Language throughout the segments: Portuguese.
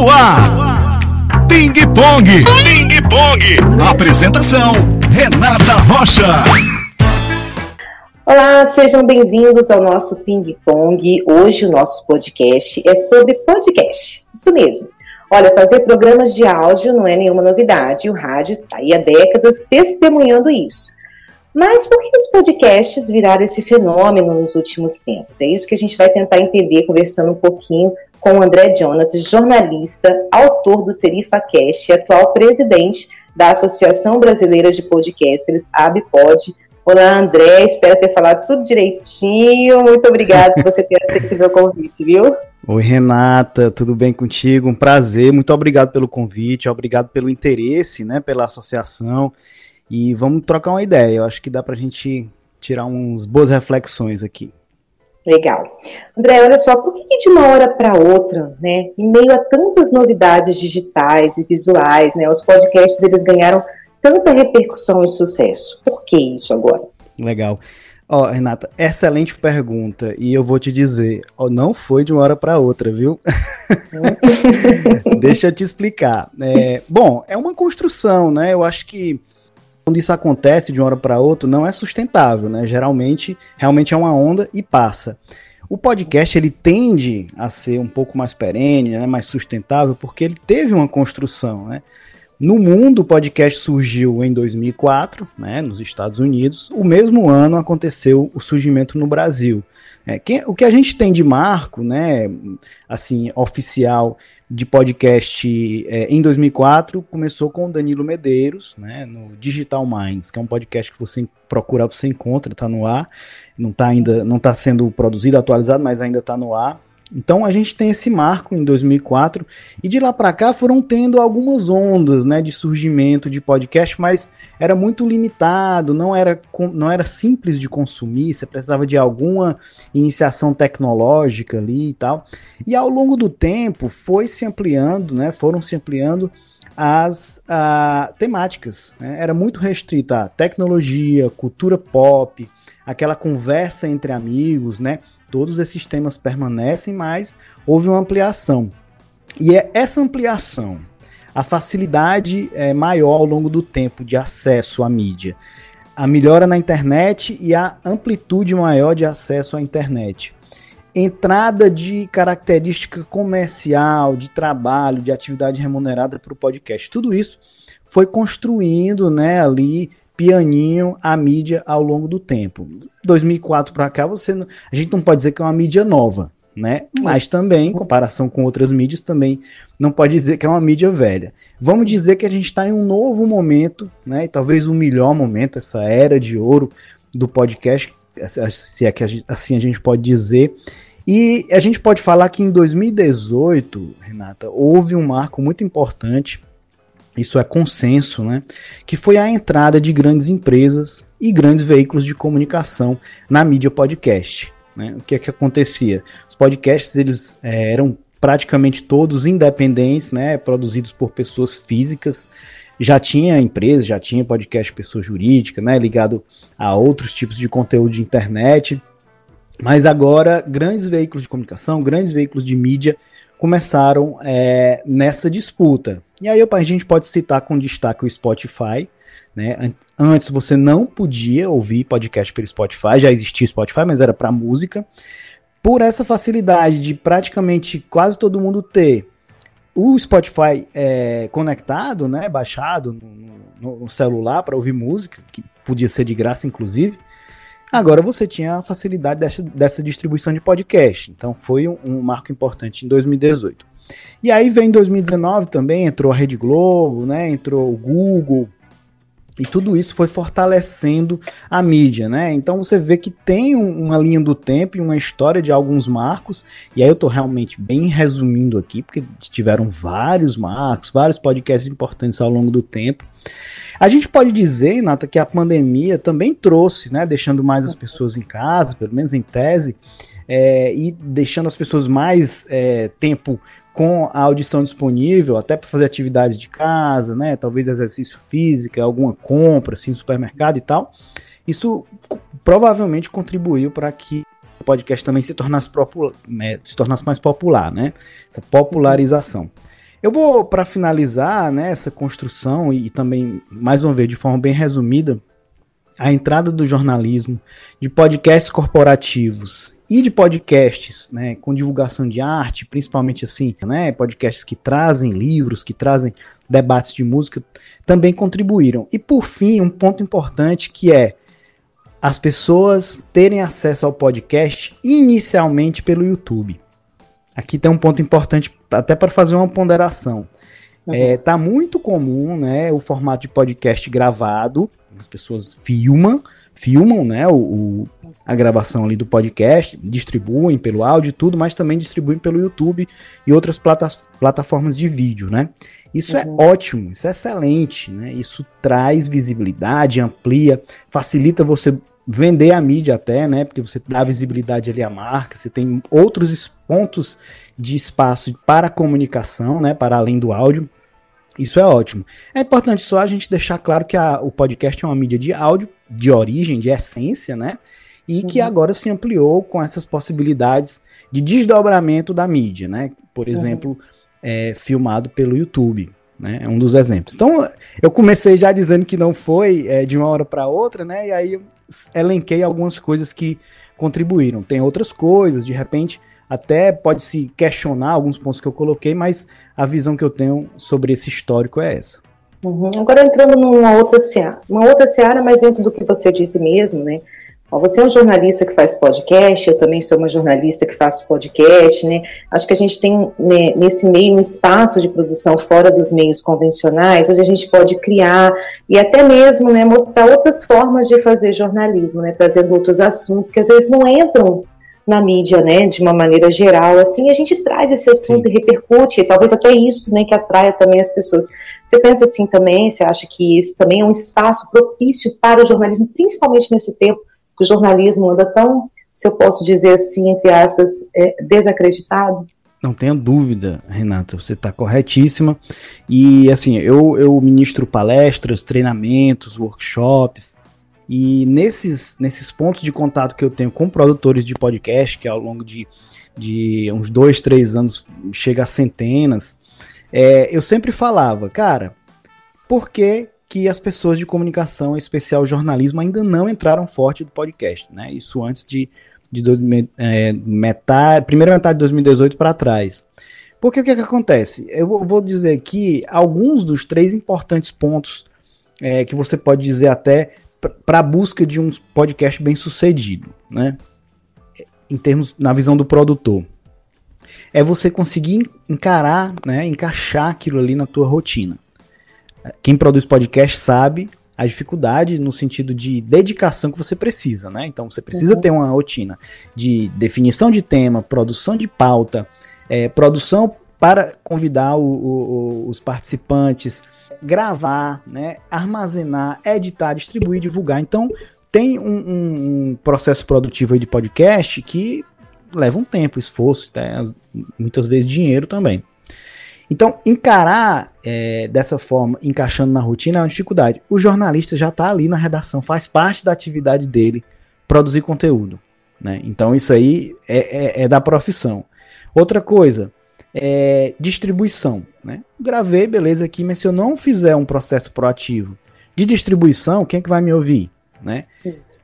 no ar. Ping Pong. Ping Pong. Apresentação: Renata Rocha. Olá, sejam bem-vindos ao nosso Ping Pong. Hoje o nosso podcast é sobre podcast. Isso mesmo. Olha, fazer programas de áudio não é nenhuma novidade. O rádio está aí há décadas testemunhando isso. Mas por que os podcasts viraram esse fenômeno nos últimos tempos? É isso que a gente vai tentar entender conversando um pouquinho com André Jonathan, jornalista, autor do SerifaCast e atual presidente da Associação Brasileira de Podcasters, ABPOD. Olá, André, espero ter falado tudo direitinho. Muito obrigada por você ter aceito meu convite, viu? Oi, Renata, tudo bem contigo? Um prazer, muito obrigado pelo convite, obrigado pelo interesse, né, pela associação. E vamos trocar uma ideia. Eu acho que dá para a gente tirar uns boas reflexões aqui. Legal. André, olha só, por que, de uma hora para outra, né, em meio a tantas novidades digitais e visuais, né, os podcasts eles ganharam tanta repercussão e sucesso? Por que isso agora? Legal. Ó, oh, Renata, excelente pergunta. E eu vou te dizer, oh, não foi de uma hora para outra, viu? Deixa eu te explicar. É, bom, é uma construção, né? Eu acho que quando isso acontece de uma hora para outra, não é sustentável, né? Geralmente, realmente é uma onda e passa. O podcast ele tende a ser um pouco mais perene, né, mais sustentável, porque ele teve uma construção, né? No mundo, o podcast surgiu em 2004, né, nos Estados Unidos. O mesmo ano aconteceu o surgimento no Brasil. É, o que a gente tem de marco, né, assim, oficial de podcast é, em 2004 começou com o Danilo Medeiros, né, no Digital Minds, que é um podcast que você procurar, você encontra, está no ar. Não está ainda, não está sendo produzido, atualizado, mas ainda está no ar. Então a gente tem esse marco em 2004 e de lá para cá foram tendo algumas ondas, né, de surgimento de podcast, mas era muito limitado, não era, não era simples de consumir, você precisava de alguma iniciação tecnológica ali e tal. E ao longo do tempo foi se ampliando, né, foram se ampliando as a, temáticas. Né? Era muito restrita a tecnologia, cultura pop, aquela conversa entre amigos, né? Todos esses temas permanecem, mas houve uma ampliação. E é essa ampliação, a facilidade é, maior ao longo do tempo de acesso à mídia, a melhora na internet e a amplitude maior de acesso à internet. Entrada de característica comercial, de trabalho, de atividade remunerada para o podcast. Tudo isso foi construindo né, ali pianinho a mídia ao longo do tempo. 2004 para cá, você não, a gente não pode dizer que é uma mídia nova, né? Mas também, em comparação com outras mídias, também não pode dizer que é uma mídia velha. Vamos dizer que a gente está em um novo momento, né? E talvez o um melhor momento, essa era de ouro do podcast, se é que a gente, assim a gente pode dizer. E a gente pode falar que em 2018, Renata, houve um marco muito importante isso é consenso, né? Que foi a entrada de grandes empresas e grandes veículos de comunicação na mídia podcast. Né? O que é que acontecia? Os podcasts eles é, eram praticamente todos independentes, né? Produzidos por pessoas físicas. Já tinha empresa, já tinha podcast pessoa jurídica, né? Ligado a outros tipos de conteúdo de internet. Mas agora, grandes veículos de comunicação, grandes veículos de mídia começaram é, nessa disputa. E aí a gente pode citar com destaque o Spotify. Né? Antes você não podia ouvir podcast pelo Spotify, já existia Spotify, mas era para música. Por essa facilidade de praticamente quase todo mundo ter o Spotify é, conectado, né, baixado no, no celular para ouvir música, que podia ser de graça, inclusive, Agora você tinha a facilidade dessa, dessa distribuição de podcast. Então foi um, um, marco importante em 2018. E aí vem 2019 também, entrou a Rede Globo, né? Entrou o Google. E tudo isso foi fortalecendo a mídia, né? Então você vê que tem um, uma linha do tempo e uma história de alguns marcos. E aí eu tô realmente bem resumindo aqui, porque tiveram vários marcos, vários podcasts importantes ao longo do tempo. A gente pode dizer, Nata, que a pandemia também trouxe, né, deixando mais as pessoas em casa, pelo menos em tese, é, e deixando as pessoas mais é, tempo com a audição disponível, até para fazer atividade de casa, né, talvez exercício físico, alguma compra, assim, no supermercado e tal. Isso provavelmente contribuiu para que o podcast também se tornasse, né, se tornasse mais popular, né? Essa popularização. Eu vou, para finalizar né, essa construção e também, mais uma vez, de forma bem resumida, a entrada do jornalismo, de podcasts corporativos e de podcasts né, com divulgação de arte, principalmente assim, né, podcasts que trazem livros, que trazem debates de música, também contribuíram. E por fim, um ponto importante que é as pessoas terem acesso ao podcast inicialmente pelo YouTube. Aqui tem um ponto importante até para fazer uma ponderação. Uhum. É, tá muito comum, né, o formato de podcast gravado, as pessoas filmam, filmam, né, o, o, a gravação ali do podcast, distribuem pelo áudio e tudo, mas também distribuem pelo YouTube e outras plata plataformas de vídeo, né? Isso é uhum. é ótimo, isso é excelente, né? Isso traz visibilidade, amplia, facilita você vender a mídia até, né? Porque você dá visibilidade ali à marca, você tem outros pontos de espaço para comunicação, né? Para além do áudio. Isso é ótimo. É importante só a gente deixar claro que a, o podcast é uma mídia de áudio, de origem, de essência, né? E uhum. que agora se ampliou com essas possibilidades de desdobramento da mídia, né? Por uhum. exemplo, uhum. é, filmado pelo YouTube. Né? É um dos exemplos. Então, eu comecei já dizendo que não foi é, de uma hora para outra, né? E aí elenquei algumas coisas que contribuíram. Tem outras coisas, de repente, até pode se questionar alguns pontos que eu coloquei, mas a visão que eu tenho sobre esse histórico é essa. Uhum. Agora entrando numa outra seara, uma outra seara, mas dentro do que você disse mesmo, né? Você é um jornalista que faz podcast, eu também sou uma jornalista que faço podcast, né? Acho que a gente tem né, nesse meio um espaço de produção fora dos meios convencionais, onde a gente pode criar e até mesmo né, mostrar outras formas de fazer jornalismo, né? Trazendo outros assuntos que às vezes não entram na mídia, né, de uma maneira geral, assim, a gente traz esse assunto Sim. e repercute, e talvez até isso, né, que atraia também as pessoas. Você pensa assim também, você acha que esse também é um espaço propício para o jornalismo, principalmente nesse tempo que o jornalismo anda tão, se eu posso dizer assim, entre aspas, é, desacreditado? Não tenha dúvida, Renata, você está corretíssima. E assim, eu, eu ministro palestras, treinamentos, workshops, e nesses, nesses pontos de contato que eu tenho com produtores de podcast, que ao longo de, de uns dois, três anos chega a centenas, é, eu sempre falava, cara, por que que as pessoas de comunicação, em especial jornalismo, ainda não entraram forte do podcast, né? Isso antes de, de do, é, metade, primeira metade de 2018 para trás. Porque o que, é que acontece? Eu vou, vou dizer aqui alguns dos três importantes pontos é, que você pode dizer até para a busca de um podcast bem sucedido, né? Em termos na visão do produtor, é você conseguir encarar, né, encaixar aquilo ali na tua rotina. Quem produz podcast sabe a dificuldade no sentido de dedicação que você precisa, né? Então você precisa uhum. ter uma rotina de definição de tema, produção de pauta, é, produção para convidar o, o, os participantes, gravar, né, armazenar, editar, distribuir, divulgar. Então tem um, um, um processo produtivo de podcast que leva um tempo, esforço, muitas vezes dinheiro também. Então, encarar é, dessa forma, encaixando na rotina, é uma dificuldade. O jornalista já está ali na redação, faz parte da atividade dele produzir conteúdo. Né? Então, isso aí é, é, é da profissão. Outra coisa, é distribuição. Né? Gravei, beleza, aqui, mas se eu não fizer um processo proativo de distribuição, quem é que vai me ouvir? Né?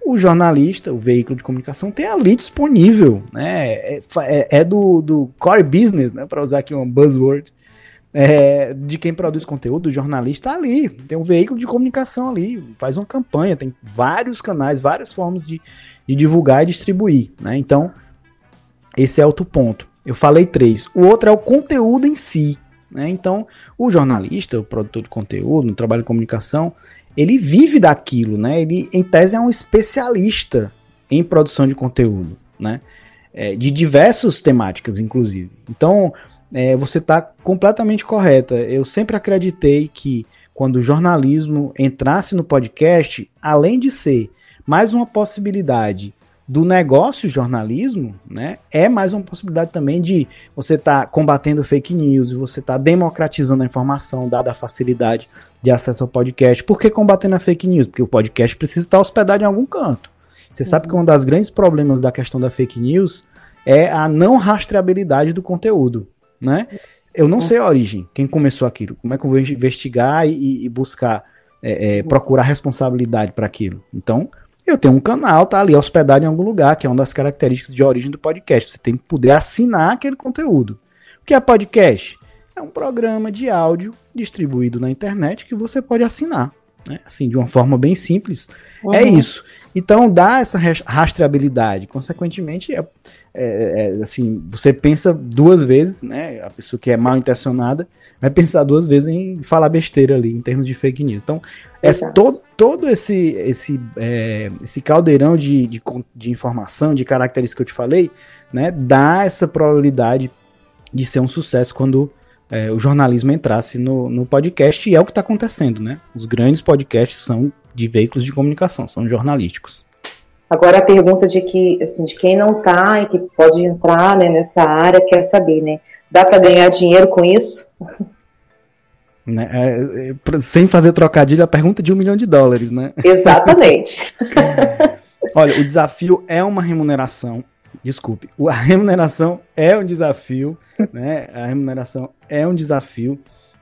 O jornalista, o veículo de comunicação tem ali disponível, né? É, é, é do, do core business, né? Para usar aqui um buzzword, é, de quem produz conteúdo, o jornalista tá ali, tem um veículo de comunicação ali, faz uma campanha, tem vários canais, várias formas de, de divulgar e distribuir, né? Então, esse é outro ponto. Eu falei três. O outro é o conteúdo em si, né? Então, o jornalista, o produtor de conteúdo, no trabalho de comunicação, ele vive daquilo, né? Ele, em tese, é um especialista em produção de conteúdo, né? É, de diversas temáticas, inclusive. Então, é, você está completamente correta. Eu sempre acreditei que quando o jornalismo entrasse no podcast, além de ser mais uma possibilidade do negócio jornalismo, né, é mais uma possibilidade também de você estar tá combatendo fake news, você estar tá democratizando a informação, dada a facilidade de acesso ao podcast. Por que combatendo a fake news? Porque o podcast precisa estar hospedado em algum canto. Você uhum. sabe que um dos grandes problemas da questão da fake news é a não rastreabilidade do conteúdo né? eu não sei a origem, quem começou aquilo, como é que eu vou investigar e, e buscar, é, é, procurar responsabilidade para aquilo. Então, eu tenho um canal, tá ali hospedado em algum lugar, que é uma das características de origem do podcast. Você tem que poder assinar aquele conteúdo. O que é podcast? É um programa de áudio distribuído na internet que você pode assinar. Né? Assim, de uma forma bem simples. É uhum. É isso. Então dá essa rastreabilidade. Consequentemente, é, é, é, assim, você pensa duas vezes, né? A pessoa que é mal intencionada vai pensar duas vezes em falar besteira ali, em termos de fake news. Então, é todo, todo esse, esse, é, esse caldeirão de, de, de, informação, de características que eu te falei, né? Dá essa probabilidade de ser um sucesso quando é, o jornalismo entrasse no, no podcast, e é o que está acontecendo, né? Os grandes podcasts são de veículos de comunicação, são jornalísticos. Agora a pergunta de que, assim, de quem não está e que pode entrar né, nessa área quer saber, né? Dá para ganhar dinheiro com isso? Né, é, é, sem fazer trocadilho, a pergunta de um milhão de dólares, né? Exatamente. Olha, o desafio é uma remuneração desculpe, a remuneração é um desafio, né? A remuneração é um desafio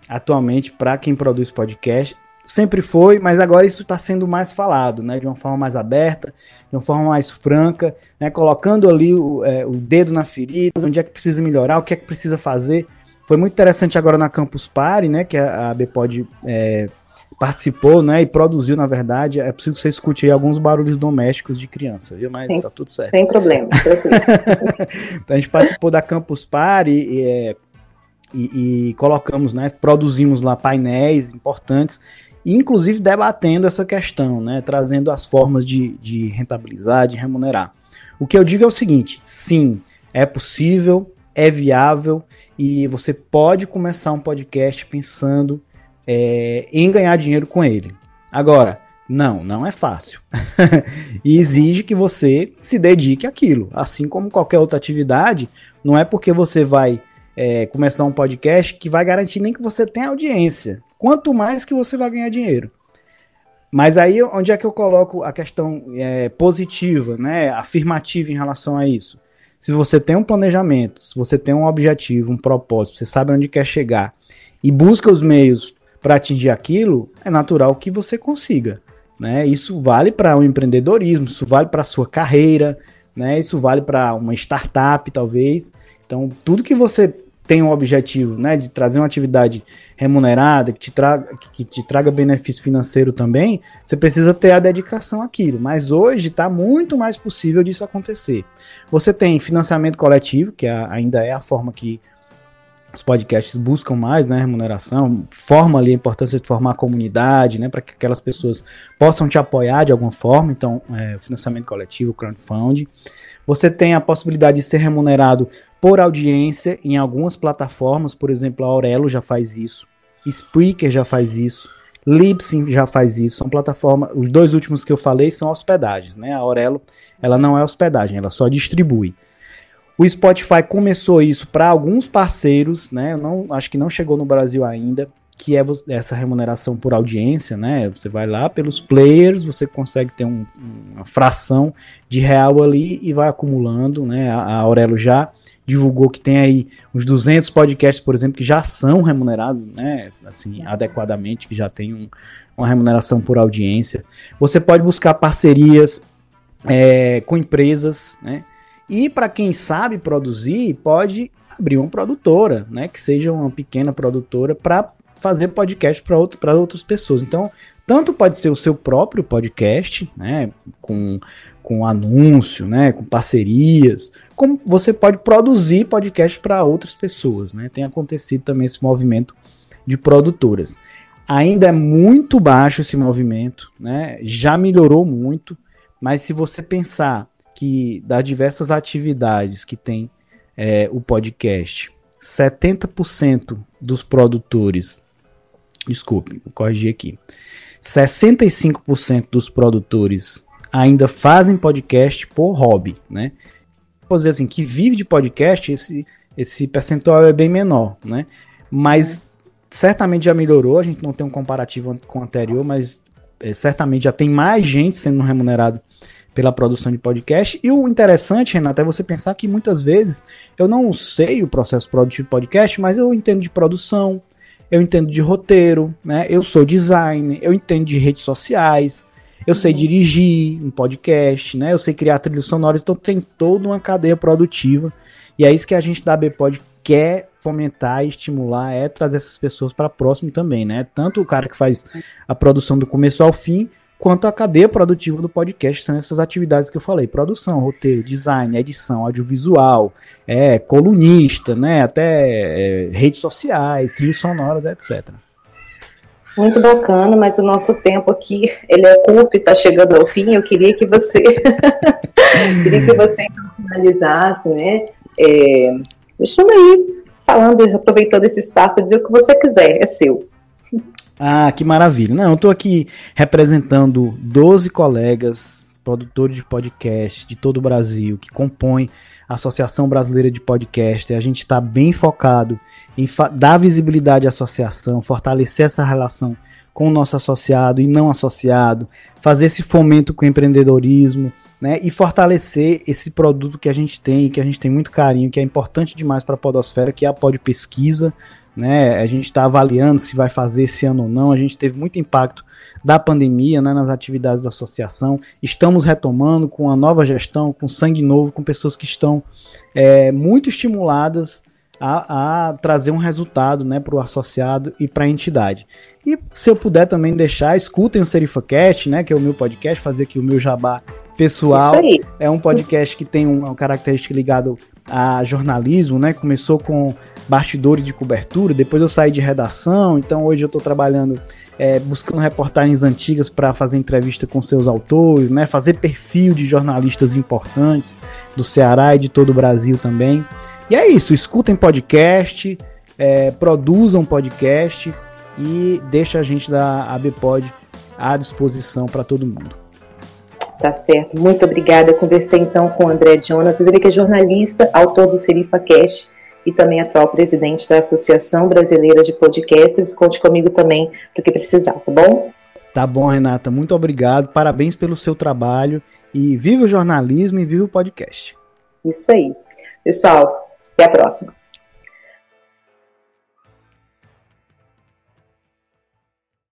atualmente para quem produz podcast. Sempre foi, mas agora isso está sendo mais falado, né? De uma forma mais aberta, de uma forma mais franca, né? Colocando ali o, é, o dedo na ferida, onde é que precisa melhorar, o que é que precisa fazer. Foi muito interessante agora na Campus Party, né? Que a, a BPod é, participou, né, e produziu, na verdade, é possível que você escute aí alguns barulhos domésticos de criança, viu? Mas sem, tá tudo certo. Sem problema. então a gente participou da Campus Party e, é, e, e, colocamos, né, produzimos lá painéis importantes, e inclusive debatendo essa questão, né, trazendo as formas de, de rentabilizar, de remunerar. O que eu digo é o seguinte, sim, é possível, é viável, e você pode começar um podcast pensando é, em ganhar dinheiro com ele. Agora, não, não é fácil. e exige que você se dedique àquilo. Assim como qualquer outra atividade, não é porque você vai é, começar um podcast que vai garantir nem que você tenha audiência. Quanto mais que você vai ganhar dinheiro. Mas aí, onde é que eu coloco a questão é, positiva, né, afirmativa em relação a isso? Se você tem um planejamento, se você tem um objetivo, um propósito, você sabe onde quer chegar e busca os meios para atingir aquilo, é natural que você consiga. Né? Isso vale para o um empreendedorismo, isso vale para a sua carreira, né? isso vale para uma startup, talvez. Então, tudo que você tem um objetivo né, de trazer uma atividade remunerada, que te, traga, que te traga benefício financeiro também, você precisa ter a dedicação àquilo. Mas hoje está muito mais possível disso acontecer. Você tem financiamento coletivo, que é, ainda é a forma que os podcasts buscam mais, né, remuneração, forma ali a importância de formar a comunidade, né, para que aquelas pessoas possam te apoiar de alguma forma, então, é, financiamento coletivo, crowdfunding. Você tem a possibilidade de ser remunerado por audiência em algumas plataformas, por exemplo, a Aurelo já faz isso, Spreaker já faz isso, Libsyn já faz isso, são plataformas, os dois últimos que eu falei são hospedagens, né, a Aurelo, ela não é hospedagem, ela só distribui. O Spotify começou isso para alguns parceiros, né? não, acho que não chegou no Brasil ainda, que é essa remuneração por audiência, né? Você vai lá pelos players, você consegue ter um, uma fração de real ali e vai acumulando, né? A, a Aurelo já divulgou que tem aí uns 200 podcasts, por exemplo, que já são remunerados, né? Assim, adequadamente, que já tem um, uma remuneração por audiência. Você pode buscar parcerias é, com empresas, né? E para quem sabe produzir, pode abrir uma produtora, né? Que seja uma pequena produtora para fazer podcast para outro, outras pessoas. Então, tanto pode ser o seu próprio podcast, né? Com, com anúncio, né? Com parcerias, como você pode produzir podcast para outras pessoas, né? Tem acontecido também esse movimento de produtoras. Ainda é muito baixo esse movimento, né? Já melhorou muito, mas se você pensar que das diversas atividades que tem é, o podcast, 70% dos produtores, desculpe, corrigir aqui, 65% dos produtores ainda fazem podcast por hobby, né? Vou dizer assim, que vive de podcast, esse, esse percentual é bem menor, né? Mas certamente já melhorou, a gente não tem um comparativo com o anterior, mas é, certamente já tem mais gente sendo remunerado pela produção de podcast. E o interessante, Renata, é você pensar que muitas vezes eu não sei o processo produtivo de podcast, mas eu entendo de produção, eu entendo de roteiro, né? Eu sou designer, eu entendo de redes sociais, eu sei uhum. dirigir um podcast, né? Eu sei criar trilhas sonoras, então tem toda uma cadeia produtiva. E é isso que a gente da Bpod quer fomentar e estimular, é trazer essas pessoas para próximo também, né? Tanto o cara que faz a produção do começo ao fim, quanto a cadeia produtiva do podcast, são essas atividades que eu falei: produção, roteiro, design, edição, audiovisual, é, colunista, né? Até é, redes sociais, trilhas sonoras, etc. Muito bacana, mas o nosso tempo aqui ele é curto e está chegando ao fim. Eu queria que você queria que você finalizasse, né? É, deixando aí falando, aproveitando esse espaço para dizer o que você quiser, é seu. Ah, que maravilha. Não, eu estou aqui representando 12 colegas produtores de podcast de todo o Brasil que compõem a Associação Brasileira de Podcast. A gente está bem focado em dar visibilidade à associação, fortalecer essa relação com o nosso associado e não associado, fazer esse fomento com o empreendedorismo, né, e fortalecer esse produto que a gente tem, que a gente tem muito carinho, que é importante demais para a podosfera, que é a pod pesquisa, né? A gente está avaliando se vai fazer esse ano ou não. A gente teve muito impacto da pandemia né, nas atividades da associação. Estamos retomando com a nova gestão, com sangue novo, com pessoas que estão é, muito estimuladas a, a, trazer um resultado né, para o associado e para a entidade. E se eu puder também deixar, escutem o SerifaCast, né, que é o meu podcast, fazer aqui o meu jabá pessoal. É um podcast que tem uma característica ligada a jornalismo, né? Começou com bastidores de cobertura, depois eu saí de redação, então hoje eu estou trabalhando é, buscando reportagens antigas para fazer entrevista com seus autores, né? Fazer perfil de jornalistas importantes do Ceará e de todo o Brasil também. E é isso, escutem podcast, é, produzam podcast e deixa a gente da ABPod à disposição para todo mundo. Tá certo, muito obrigada. Eu conversei então com o André Jonathan, ele que é jornalista, autor do Serifa Cash e também atual presidente da Associação Brasileira de Podcasters. Conte comigo também para o que precisar, tá bom? Tá bom, Renata, muito obrigado. Parabéns pelo seu trabalho e viva o jornalismo e viva o podcast. Isso aí. Pessoal, até a próxima.